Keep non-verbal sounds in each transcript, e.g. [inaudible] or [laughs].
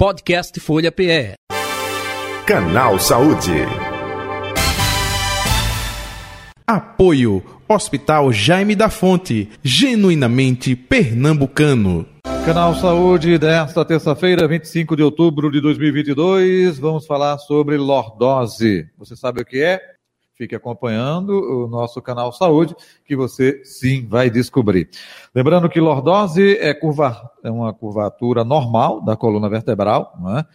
Podcast Folha PE. Canal Saúde. Apoio Hospital Jaime da Fonte, genuinamente pernambucano. Canal Saúde desta terça-feira, 25 de outubro de 2022, vamos falar sobre lordose. Você sabe o que é? Fique acompanhando o nosso canal Saúde, que você sim vai descobrir. Lembrando que lordose é, curva, é uma curvatura normal da coluna vertebral, é?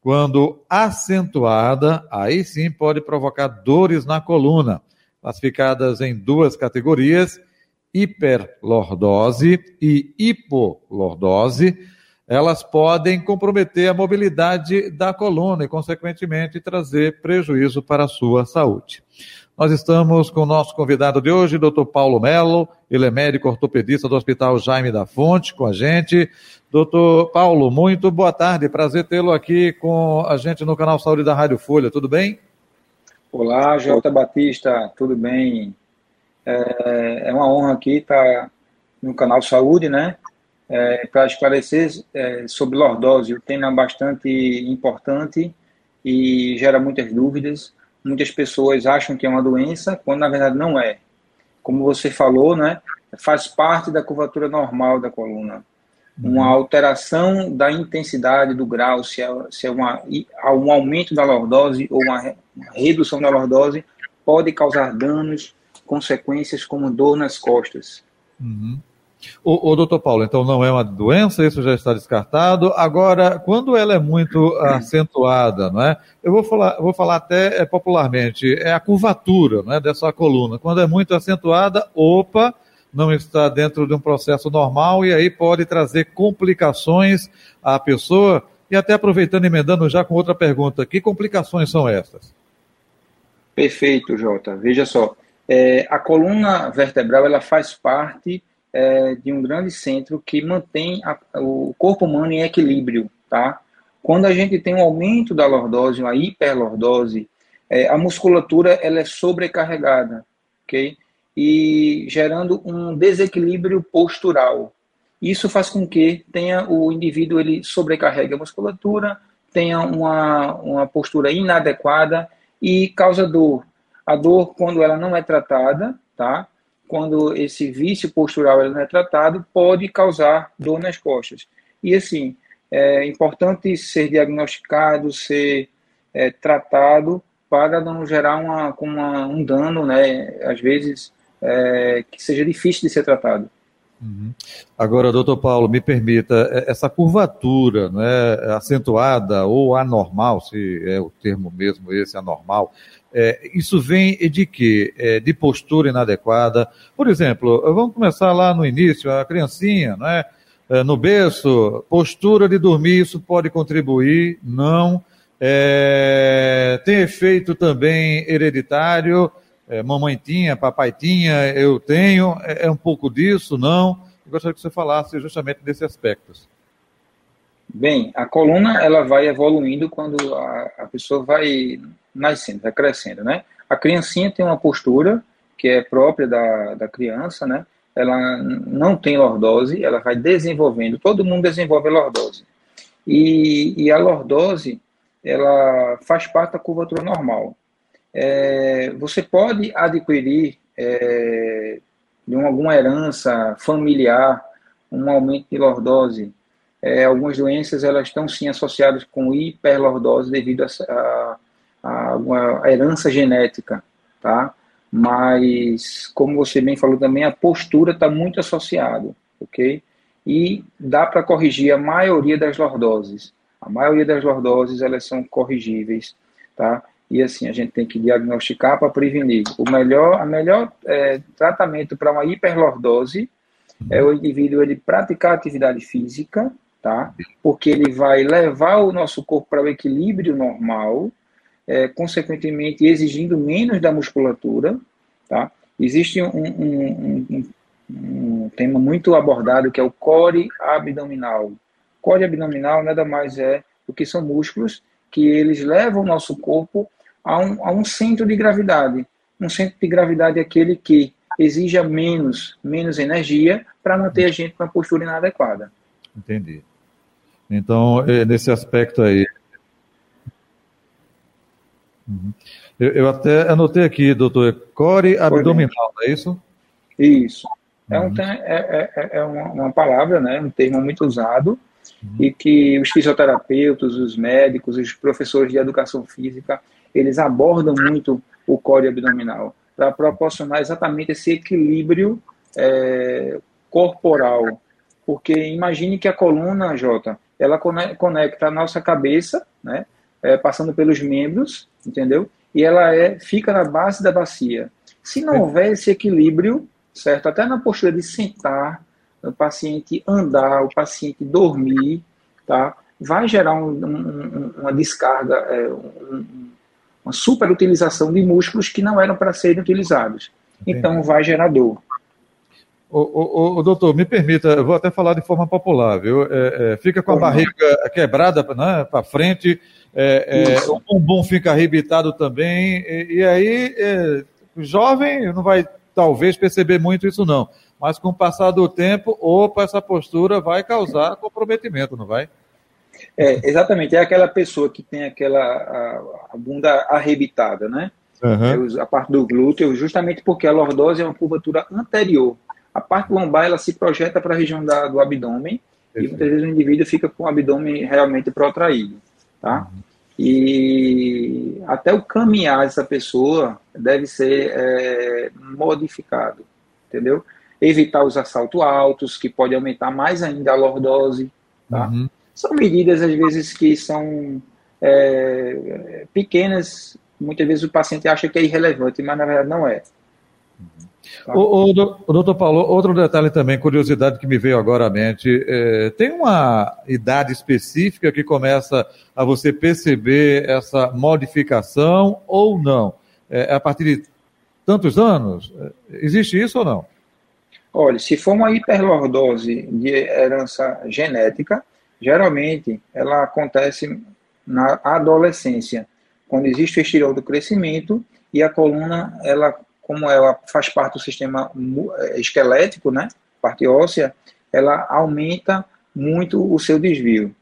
quando acentuada, aí sim pode provocar dores na coluna, classificadas em duas categorias, hiperlordose e hipolordose elas podem comprometer a mobilidade da coluna e, consequentemente, trazer prejuízo para a sua saúde. Nós estamos com o nosso convidado de hoje, Dr. Paulo Melo, ele é médico ortopedista do Hospital Jaime da Fonte, com a gente. Doutor Paulo, muito boa tarde, prazer tê-lo aqui com a gente no canal Saúde da Rádio Folha, tudo bem? Olá, Jota Batista, tudo bem? É, é uma honra aqui estar no canal Saúde, né? É, para esclarecer é, sobre lordose. O tema é bastante importante e gera muitas dúvidas. Muitas pessoas acham que é uma doença, quando na verdade não é. Como você falou, né, faz parte da curvatura normal da coluna. Uma uhum. alteração da intensidade do grau, se é, se é uma, um aumento da lordose ou uma redução da lordose, pode causar danos, consequências como dor nas costas. Uhum. O, o doutor Paulo, então não é uma doença, isso já está descartado. Agora, quando ela é muito [coughs] acentuada, não é? Eu vou falar, vou falar até é, popularmente, é a curvatura não é, dessa coluna. Quando é muito acentuada, opa, não está dentro de um processo normal e aí pode trazer complicações à pessoa. E até aproveitando e emendando já com outra pergunta, que complicações são essas? Perfeito, Jota. Veja só, é, a coluna vertebral ela faz parte é, de um grande centro que mantém a, o corpo humano em equilíbrio, tá? Quando a gente tem um aumento da lordose, uma hiperlordose, é, a musculatura ela é sobrecarregada, ok? E gerando um desequilíbrio postural. Isso faz com que tenha o indivíduo ele sobrecarregue a musculatura, tenha uma, uma postura inadequada e causa dor. A dor, quando ela não é tratada, tá? Quando esse vício postural não é tratado, pode causar dor nas costas. E assim, é importante ser diagnosticado, ser é, tratado para não gerar uma, uma, um dano, né, às vezes, é, que seja difícil de ser tratado. Uhum. Agora, doutor Paulo, me permita, é, essa curvatura né, acentuada ou anormal, se é o termo mesmo esse, anormal, é, isso vem de quê? É, de postura inadequada. Por exemplo, vamos começar lá no início, a criancinha, não é? é no berço, postura de dormir, isso pode contribuir? Não. É, tem efeito também hereditário? É, mamãe tinha, papai tinha, eu tenho, é, um pouco disso, não? Eu gostaria que você falasse justamente desses aspectos. Bem, a coluna ela vai evoluindo quando a, a pessoa vai nascendo, vai crescendo, né? A criancinha tem uma postura que é própria da, da criança, né? Ela não tem lordose, ela vai desenvolvendo, todo mundo desenvolve lordose. E, e a lordose, ela faz parte da curvatura normal. É, você pode adquirir é, de uma, alguma herança familiar um aumento de lordose. É, algumas doenças elas estão sim associadas com hiperlordose devido a, a uma herança genética, tá? Mas, como você bem falou também, a postura está muito associada, ok? E dá para corrigir a maioria das lordoses. A maioria das lordoses, elas são corrigíveis, tá? E assim, a gente tem que diagnosticar para prevenir. O melhor, a melhor é, tratamento para uma hiperlordose é o indivíduo ele praticar atividade física, tá? Porque ele vai levar o nosso corpo para o equilíbrio normal, é, consequentemente exigindo menos da musculatura, tá? Existe um, um, um, um, tema muito abordado que é o core abdominal. Core abdominal nada mais é do que são músculos que eles levam o nosso corpo a um, a um centro de gravidade. Um centro de gravidade é aquele que exija menos, menos energia para manter a gente com a postura inadequada. Entendi. Então, é, nesse aspecto aí. Uhum. Eu, eu, até anotei aqui, doutor, core abdominal, não é isso? Isso. É, um, uhum. é, é, é uma, uma, palavra, né, um termo muito usado, uhum. e que os fisioterapeutas, os médicos, os professores de educação física, eles abordam muito o core abdominal, para proporcionar exatamente esse equilíbrio é, corporal. Porque imagine que a coluna, Jota, ela conecta a nossa cabeça, né, é, passando pelos membros, entendeu? E ela é, fica na base da bacia. Se não houver esse equilíbrio, certo? Até na postura de sentar, o paciente andar, o paciente dormir, tá? Vai gerar um, um, uma descarga, é, um, uma superutilização de músculos que não eram para serem utilizados. Então, vai gerar dor. O, doutor, me permita, eu vou até falar de forma popular, viu? É, é, fica com a barriga quebrada né, para frente, é, é o bumbum fica arrebitado também, e, e aí, é, jovem não vai talvez perceber muito isso não, mas com o passar do tempo, opa, essa postura vai causar comprometimento, não vai? É, exatamente, é aquela pessoa que tem aquela a, a bunda arrebitada, né? Uhum. A parte do glúteo, justamente porque a lordose é uma curvatura anterior. A parte lombar ela se projeta para a região da, do abdômen e muitas vezes o indivíduo fica com o abdômen realmente protraído, tá? Uhum. E até o caminhar dessa pessoa deve ser é, modificado, entendeu? Evitar os assaltos altos, que pode aumentar mais ainda a lordose, tá? Uhum. São medidas, às vezes, que são é, pequenas, muitas vezes o paciente acha que é irrelevante, mas na verdade não é. O, o, o, doutor Paulo, outro detalhe também, curiosidade que me veio agora à mente, é, tem uma idade específica que começa a você perceber essa modificação ou não? É, é a partir de tantos anos? Existe isso ou não? Olha, se for uma hiperlordose de herança genética, geralmente ela acontece na adolescência, quando existe o estirão do crescimento e a coluna ela como ela faz parte do sistema eh, esquelético, né, parte óssea, ela aumenta muito o seu desvio.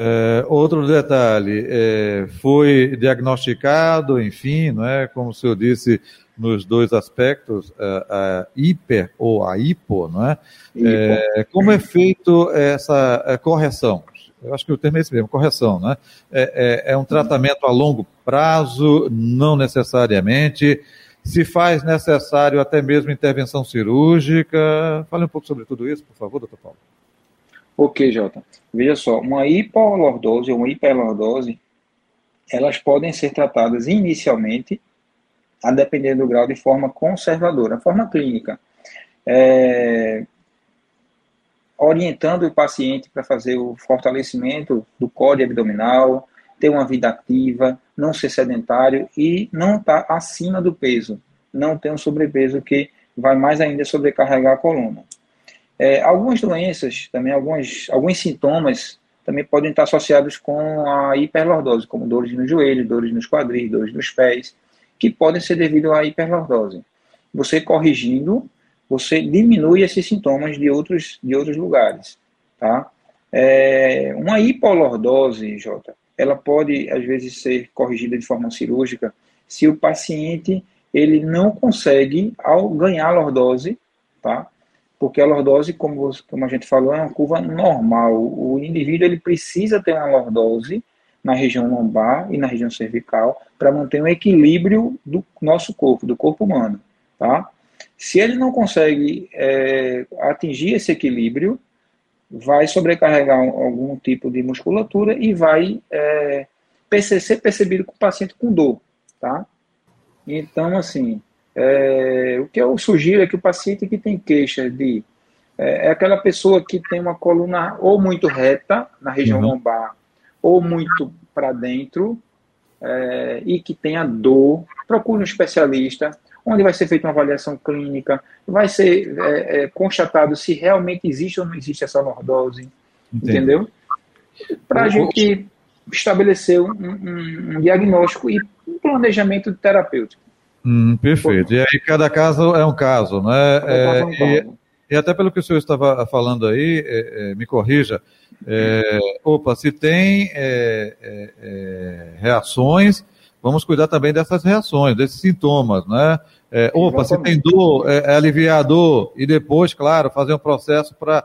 É, outro detalhe, é, foi diagnosticado, enfim, não é, como o senhor disse, nos dois aspectos, a, a hiper ou a hipo, não é? é como é feito essa correção? Eu acho que o termo é esse mesmo, correção, né? É, é, é um tratamento a longo prazo, não necessariamente. Se faz necessário até mesmo intervenção cirúrgica. Fale um pouco sobre tudo isso, por favor, doutor Paulo. Ok, Jota. Veja só, uma hipolordose ou uma hiperlordose, elas podem ser tratadas inicialmente, a depender do grau, de forma conservadora, forma clínica. É, orientando o paciente para fazer o fortalecimento do código abdominal, ter uma vida ativa, não ser sedentário e não estar tá acima do peso, não ter um sobrepeso que vai mais ainda sobrecarregar a coluna. É, algumas doenças, também alguns, alguns sintomas também podem estar associados com a hiperlordose, como dores no joelho, dores nos quadris, dores nos pés, que podem ser devido à hiperlordose. Você corrigindo você diminui esses sintomas de outros, de outros lugares, tá? É, uma hipolordose, Jota, ela pode, às vezes, ser corrigida de forma cirúrgica se o paciente ele não consegue ao ganhar lordose, tá? Porque a lordose, como, como a gente falou, é uma curva normal. O indivíduo ele precisa ter uma lordose na região lombar e na região cervical para manter um equilíbrio do nosso corpo, do corpo humano, tá? Se ele não consegue é, atingir esse equilíbrio, vai sobrecarregar algum tipo de musculatura e vai é, ser percebido com o paciente com dor, tá? Então, assim, é, o que eu sugiro é que o paciente que tem queixa de é, é aquela pessoa que tem uma coluna ou muito reta na região uhum. lombar ou muito para dentro é, e que tenha dor, procure um especialista onde vai ser feita uma avaliação clínica, vai ser é, é, constatado se realmente existe ou não existe essa lordose, Entendi. entendeu? Para a gente estabelecer um, um, um, diagnóstico e um planejamento terapêutico. Hum, perfeito. E aí cada caso é um caso, né? É, um caso. E até pelo que o senhor estava falando aí, é, é, me corrija, é, opa, se tem é, é, é, reações, vamos cuidar também dessas reações, desses sintomas, né? opa, se tem dor, é, aliviar a dor e depois, claro, fazer um processo para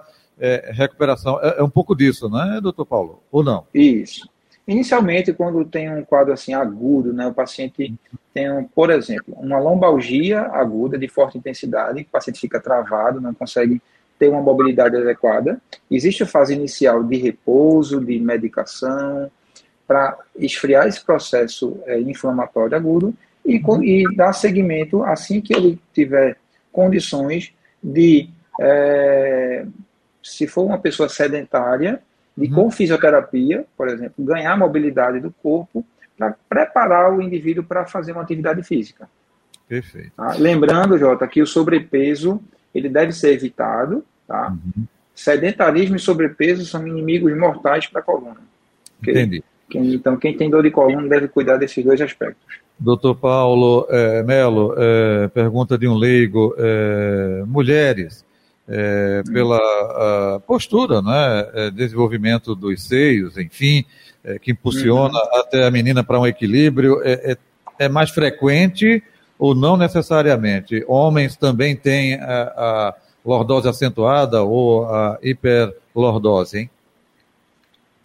recuperação. É, um pouco disso, né, doutor Paulo? Ou não? Isso. Inicialmente, quando tem um quadro assim agudo, né, o paciente tem, um, por exemplo, uma lombalgia aguda de forte intensidade, o paciente fica travado, não consegue ter uma mobilidade adequada. Existe a fase inicial de repouso, de medicação, para esfriar esse processo é, inflamatório agudo e, e dar seguimento assim que ele tiver condições de, é, se for uma pessoa sedentária, de uhum. com fisioterapia, por exemplo, ganhar mobilidade do corpo para preparar o indivíduo para fazer uma atividade física. Perfeito. Tá? Lembrando, Jota, que o sobrepeso ele deve ser evitado. Tá? Uhum. Sedentarismo e sobrepeso são inimigos mortais para a coluna. Entendi. Então, quem tem dor de coluna deve cuidar desses dois aspectos. Doutor Paulo é, Melo, é, pergunta de um leigo: é, mulheres, é, pela postura, né, é, desenvolvimento dos seios, enfim, é, que impulsiona uhum. até a menina para um equilíbrio, é, mais frequente ou não necessariamente? Homens também têm a, a lordose acentuada ou a hiperlordose, hein?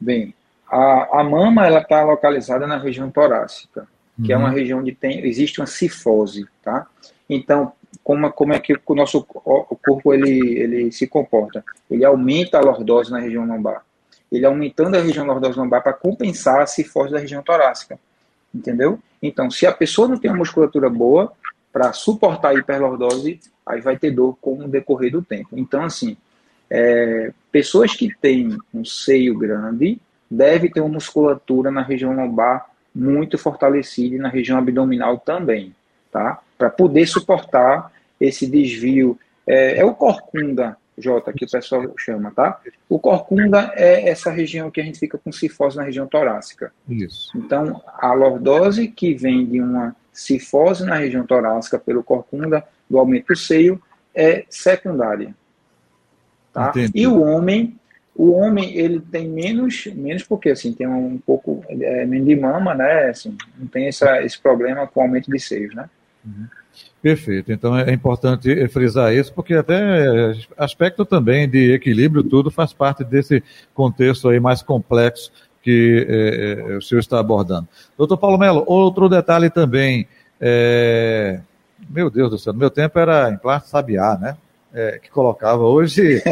Bem, a, a mama ela está localizada na região torácica, que uhum. é uma uhum. região onde tem, existe uma cifose, tá? Então, como, como é que o nosso o corpo ele, ele se comporta? Ele aumenta a lordose na região lombar ele aumentando a região lordose lombar para compensar a cifose da região torácica. Entendeu? Então, se a pessoa não tem uma musculatura boa para suportar a hiperlordose, aí vai ter dor com o decorrer do tempo. Então, assim, é, pessoas que têm um seio grande devem ter uma musculatura na região lombar muito fortalecida e na região abdominal também, tá? Para poder suportar esse desvio. É, é o corcunda, J, que o pessoal chama, tá? O corcunda é essa região que a gente fica com cifose na região torácica. Isso. Então, a lordose que vem de uma cifose na região torácica pelo corcunda, do aumento do seio, é secundária. Tá? E o homem, o homem ele tem menos, menos porque assim tem um pouco é, menos de mama, né? Assim, não tem essa, esse problema com o aumento de seios, né? Uhum. Perfeito. Então é importante frisar isso, porque até aspecto também de equilíbrio, tudo faz parte desse contexto aí mais complexo que é, o senhor está abordando. Doutor Paulo Melo, outro detalhe também. É... Meu Deus do céu, meu tempo era implante sabiá, né? É, que colocava. Hoje.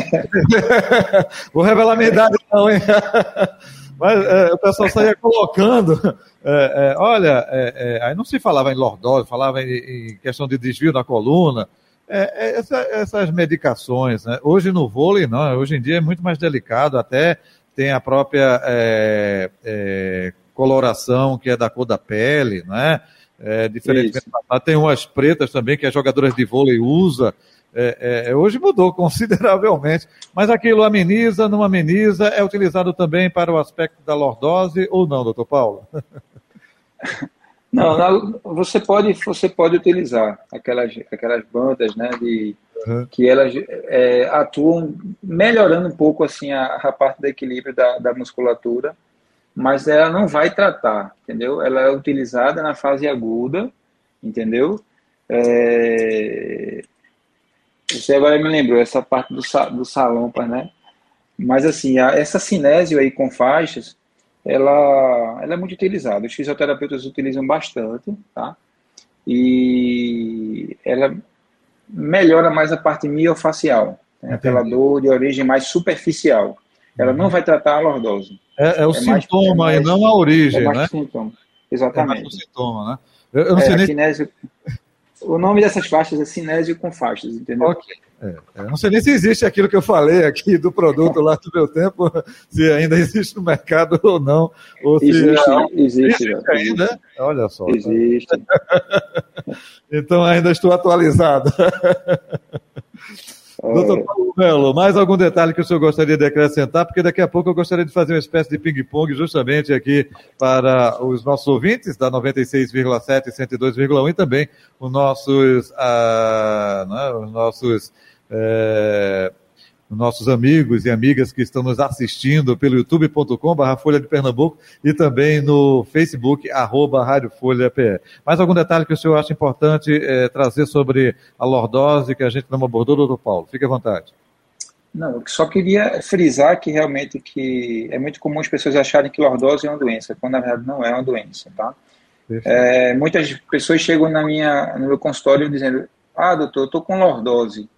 [laughs] Vou revelar minha idade, não, hein? [laughs] Mas é, o pessoal saía colocando. É, é, olha, é, é, aí não se falava em lordose, falava em, em, questão de desvio da coluna. Essa, essas medicações, né? Hoje no vôlei, não. Hoje em dia é muito mais delicado, até tem a própria coloração que é da cor da pele, né? É, diferentemente, tem umas pretas também que as jogadoras de vôlei usam. É, é, hoje mudou [laughs] consideravelmente, mas aquilo ameniza, não ameniza, é utilizado também para o aspecto da lordose ou não, doutor Paulo? [laughs] Não, não, você pode você pode utilizar aquelas aquelas bandas, né, de uhum. que elas é, atuam melhorando um pouco assim a, a parte do equilíbrio da, da musculatura, mas ela não vai tratar, entendeu? Ela é utilizada na fase aguda, entendeu? É, você agora me lembrou essa parte do, do salompas, né? Mas assim, a, essa cinésio aí com faixas, ela, ela é muito utilizada. Os fisioterapeutas utilizam bastante, tá? E ela melhora mais a parte miofacial, né? aquela dor de origem mais superficial. Ela não vai tratar a lordose. É, é o é sintoma mais, e não a origem, é mais né? Sintoma. Exatamente. É mais o sintoma, né? Eu, eu não é, sei nem... Kinésio... O nome dessas faixas é cinésio com faixas, entendeu? Ok. É, é, não sei nem se existe aquilo que eu falei aqui do produto lá do meu tempo, [laughs] se ainda existe no mercado [laughs] ou não. Ou existe, se é, existe, existe ainda. Olha só. Existe. [laughs] então ainda estou atualizado. Doutor Paulo Melo, mais algum detalhe que o senhor gostaria de acrescentar? Porque daqui a pouco eu gostaria de fazer uma espécie de ping-pong justamente aqui para os nossos ouvintes da 96,7 e 102,1 e também os nossos, ah, né, os nossos é, nossos amigos e amigas que estão nos assistindo pelo youtube.com.br Folha de Pernambuco e também no Facebook, arroba Rádio Folha PE. Mais algum detalhe que o senhor acha importante é, trazer sobre a lordose que a gente não abordou, doutor Paulo? Fique à vontade. Não, eu só queria frisar que realmente que é muito comum as pessoas acharem que lordose é uma doença, quando na verdade não é uma doença, tá? É, muitas pessoas chegam na minha, no meu consultório dizendo, ah, doutor, eu estou com lordose.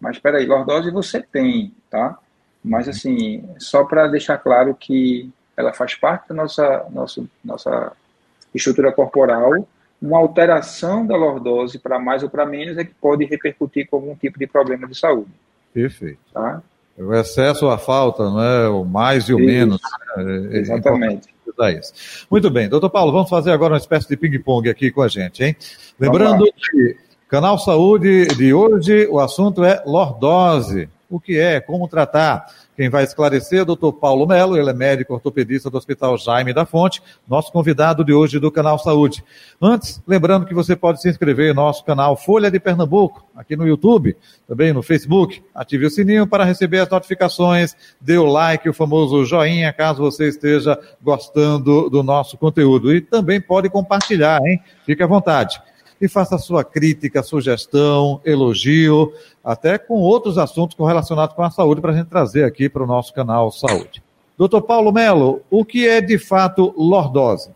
Mas espera aí, lordose você tem, tá? Mas assim, só para deixar claro que ela faz parte da nossa, nossa, nossa estrutura corporal, uma alteração da lordose para mais ou para menos é que pode repercutir com algum tipo de problema de saúde. Perfeito. Tá? O excesso ou a falta, não é? o mais e o Isso. menos. Né? É Exatamente. Isso. Muito bem, doutor Paulo, vamos fazer agora uma espécie de ping-pong aqui com a gente, hein? Lembrando que Canal Saúde de hoje, o assunto é lordose. O que é, como tratar? Quem vai esclarecer é o doutor Paulo Melo, ele é médico ortopedista do Hospital Jaime da Fonte, nosso convidado de hoje do Canal Saúde. Antes, lembrando que você pode se inscrever no nosso canal Folha de Pernambuco, aqui no YouTube, também no Facebook. Ative o sininho para receber as notificações, dê o like, o famoso joinha, caso você esteja gostando do nosso conteúdo. E também pode compartilhar, hein? Fique à vontade e faça sua crítica, sugestão, elogio, até com outros assuntos relacionados com a saúde para a gente trazer aqui para o nosso canal Saúde. Doutor Paulo Melo, o que é de fato lordose?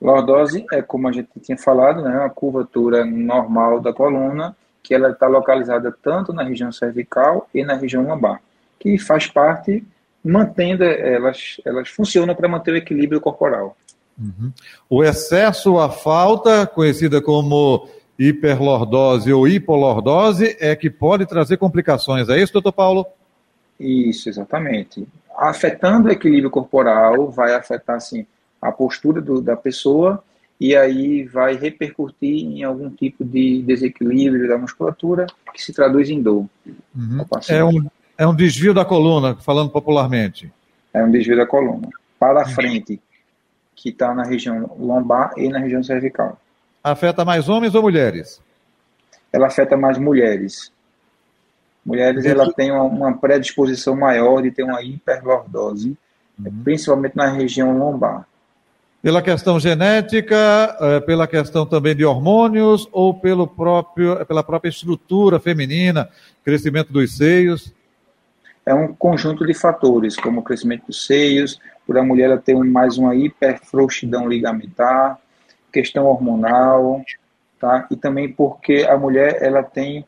Lordose é, como a gente tinha falado, né, uma curvatura normal da coluna, que ela está localizada tanto na região cervical e na região lombar, que faz parte, mantendo, elas, elas funcionam para manter o equilíbrio corporal. Uhum. O excesso, a falta, conhecida como hiperlordose ou hipolordose, é que pode trazer complicações. É isso, doutor Paulo? Isso, exatamente. Afetando o equilíbrio corporal, vai afetar assim, a postura do, da pessoa e aí vai repercutir em algum tipo de desequilíbrio da musculatura que se traduz em dor. Uhum. É, um, é um desvio da coluna, falando popularmente. É um desvio da coluna. Para a frente que está na região lombar e na região cervical. Afeta mais homens ou mulheres? Ela afeta mais mulheres. Mulheres, ela tem uma, uma predisposição maior de ter uma hiperlordose, uhum. principalmente na região lombar. Pela questão genética, é, pela questão também de hormônios ou pelo próprio, pela própria estrutura feminina, crescimento dos seios? É um conjunto de fatores, como o crescimento dos seios, por a mulher ela ter mais uma hiperfrouxidão ligamentar, questão hormonal, tá? E também porque a mulher ela tem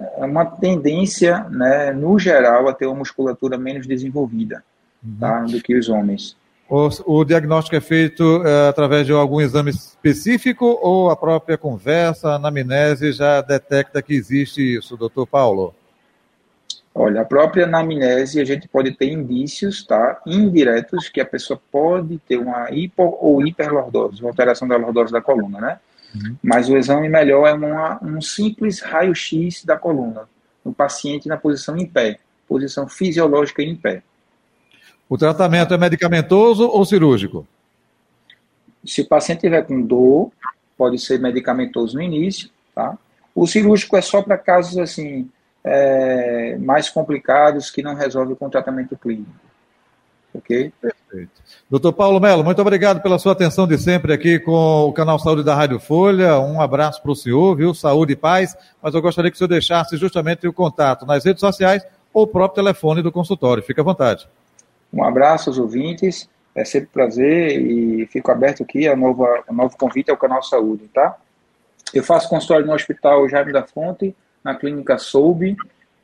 é, uma tendência, né, no geral, a ter uma musculatura menos desenvolvida, uhum. tá, do que os homens. O, o diagnóstico é feito é, através de algum exame específico ou a própria conversa, a anamnese já detecta que existe isso, doutor Paulo? Olha, a própria anamnese, a gente pode ter indícios, tá, indiretos, que a pessoa pode ter uma hipo ou hiperlordose, uma alteração da lordose da coluna, né? Uhum. Mas o exame melhor é uma, um simples raio-x da coluna, no paciente na posição em pé, posição fisiológica em pé. O tratamento é medicamentoso ou cirúrgico? Se o paciente tiver com dor, pode ser medicamentoso no início, tá? O cirúrgico é só para casos assim é, mais complicados que não resolve com tratamento clínico. Ok? Perfeito. Doutor Paulo Melo, muito obrigado pela sua atenção de sempre aqui com o canal Saúde da Rádio Folha. Um abraço para o senhor, viu? Saúde e paz. Mas eu gostaria que o senhor deixasse justamente o contato nas redes sociais ou o próprio telefone do consultório. Fique à vontade. Um abraço aos ouvintes. É sempre um prazer e fico aberto aqui a nova, a novo convite ao canal Saúde, tá? Eu faço consultório no Hospital Jaime da Fonte, na clínica Soube.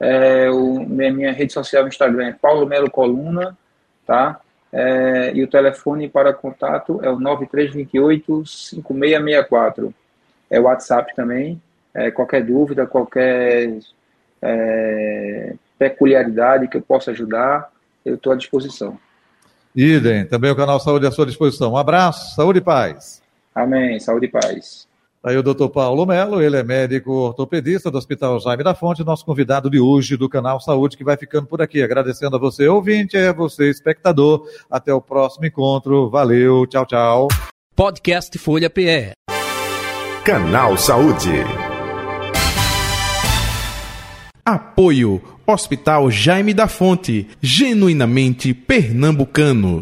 É, o, minha, minha rede social no Instagram é Paulo Melo Coluna, tá? É, e o telefone para contato é o 9328-5664. É o WhatsApp também. É, qualquer dúvida, qualquer é, peculiaridade que eu possa ajudar, eu estou à disposição. Idem, também o canal Saúde à sua disposição. Um abraço, saúde e paz. Amém, saúde e paz. Aí o doutor Paulo Melo, ele é médico ortopedista do Hospital Jaime da Fonte, nosso convidado de hoje do canal Saúde, que vai ficando por aqui. Agradecendo a você, ouvinte, e a você, espectador. Até o próximo encontro. Valeu, tchau, tchau. Podcast Folha PE. Canal Saúde. Apoio Hospital Jaime da Fonte, genuinamente pernambucano.